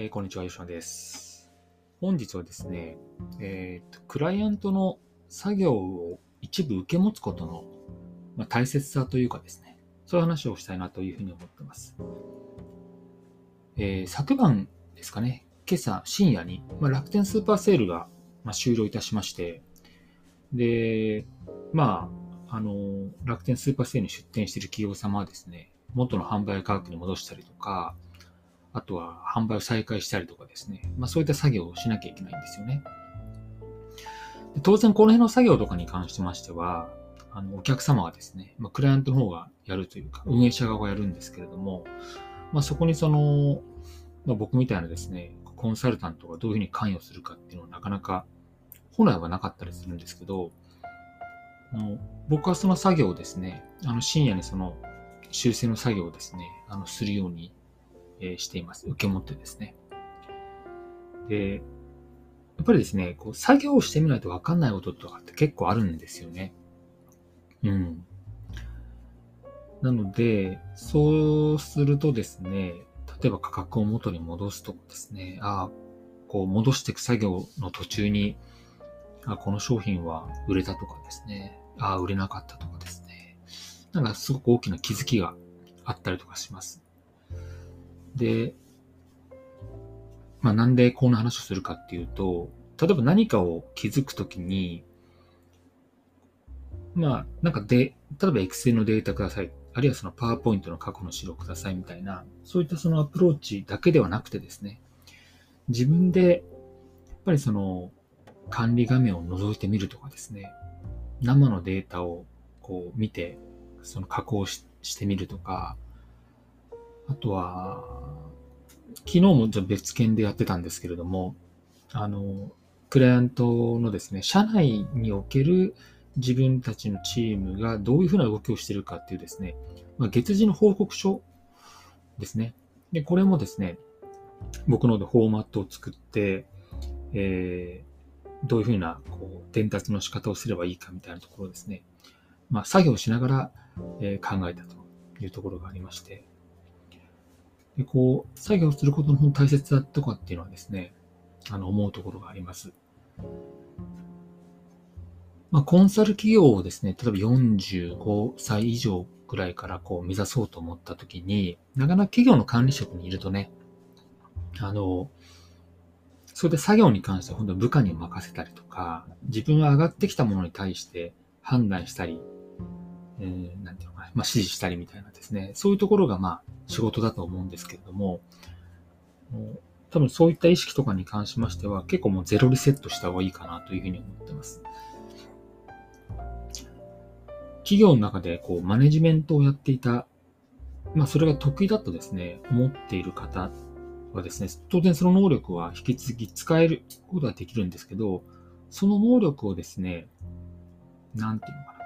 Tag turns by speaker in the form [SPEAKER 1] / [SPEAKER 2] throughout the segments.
[SPEAKER 1] えーこんにちは、吉野です。本日はですね、えーとクライアントの作業を一部受け持つことの、まあ、大切さというかですね、そういう話をしたいなというふうに思ってます。えー昨晩ですかね、今朝深夜に、まあ、楽天スーパーセールが、まあ、終了いたしまして、で、まあ、あの、楽天スーパーセールに出店している企業様はですね、元の販売価格に戻したりとか、あとは販売を再開したりとかですね、まあそういった作業をしなきゃいけないんですよね。で当然この辺の作業とかに関してましては、あのお客様がですね、まあ、クライアントの方がやるというか、運営者側がやるんですけれども、まあそこにその、まあ、僕みたいなですね、コンサルタントがどういうふうに関与するかっていうのはなかなか本来はなかったりするんですけど、あの僕はその作業をですね、あの深夜にその修正の作業をですね、あのするようにえしています。受け持ってですね。で、やっぱりですね、こう作業をしてみないとわかんないこととかって結構あるんですよね。うん。なので、そうするとですね、例えば価格を元に戻すとかですね、ああ、こう戻していく作業の途中に、あこの商品は売れたとかですね、ああ、売れなかったとかですね、なんかすごく大きな気づきがあったりとかします。で、まあなんでこんな話をするかっていうと、例えば何かを気づくときに、まあなんかで、例えば Excel のデータください。あるいはその PowerPoint の過去の資料くださいみたいな、そういったそのアプローチだけではなくてですね、自分でやっぱりその管理画面を覗いてみるとかですね、生のデータをこう見て、その加工ししてみるとか、あとは、昨日もじゃ別件でやってたんですけれども、あの、クライアントのですね、社内における自分たちのチームがどういうふうな動きをしているかっていうですね、まあ、月次の報告書ですね。で、これもですね、僕のでフォーマットを作って、えー、どういうふうなこう伝達の仕方をすればいいかみたいなところですね、まあ、作業しながら、えー考えたというところがありまして、でこう、作業することの本大切だとかっていうのはですね、あの、思うところがあります。まあ、コンサル企業をですね、例えば45歳以上ぐらいからこう目指そうと思ったときに、なかなか企業の管理職にいるとね、あの、そういった作業に関しては本当に部下に任せたりとか、自分が上がってきたものに対して判断したり、えーなんていうのかな、まあ、指示したりみたいなですね、そういうところがまあ仕事だと思うんですけれども、多分そういった意識とかに関しましては結構もうゼロリセットした方がいいかなというふうに思ってます。企業の中でこうマネジメントをやっていた、まあそれが得意だとですね、思っている方はですね、当然その能力は引き続き使えることができるんですけど、その能力をですね、なんていうのかな、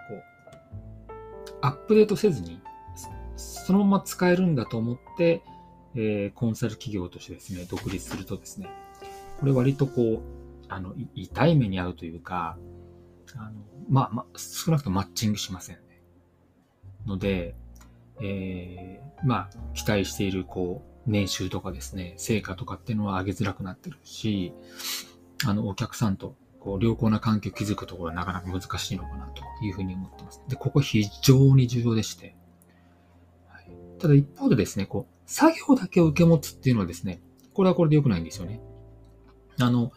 [SPEAKER 1] アップデートせずに、そのまま使えるんだと思って、えーコンサル企業としてですね、独立するとですね、これ割とこう、あの、痛い目に遭うというか、あの、まあ、ま、少なくともマッチングしませんね。ので、えーまあ、期待している、こう、年収とかですね、成果とかっていうのは上げづらくなってるし、あの、お客さんと、こう、良好な関係を築くところはなかなか難しいのかなというふうに思ってます。で、ここ非常に重要でして、はいただ一方でですね、こう、作業だけを受け持つっていうのはですね、これはこれで良くないんですよね。あの、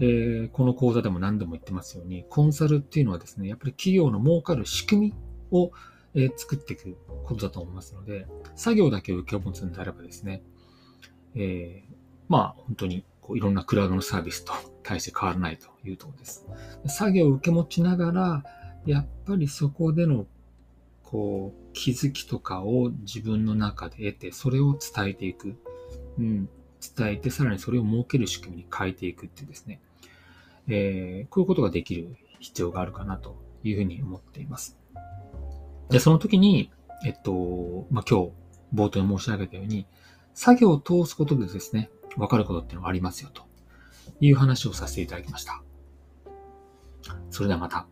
[SPEAKER 1] えーこの講座でも何度も言ってますように、コンサルっていうのはですね、やっぱり企業の儲かる仕組みを、えー作っていくことだと思いますので、作業だけを受け持つんであればですね、えーまあ本当にこういろんなクラウドのサービスと 大して変わらないというところです。作業を受け持ちながら、やっぱりそこでのこう気づきとかを自分の中で得て、それを伝えていく。うん、伝えて、さらにそれを設ける仕組みに変えていくっていうですね、えーこういうことができる必要があるかなというふうに思っています。で、その時に、えっと、まあ、今日冒頭に申し上げたように、作業を通すことでですね、わかることってのがありますよという話をさせていただきました。それではまた。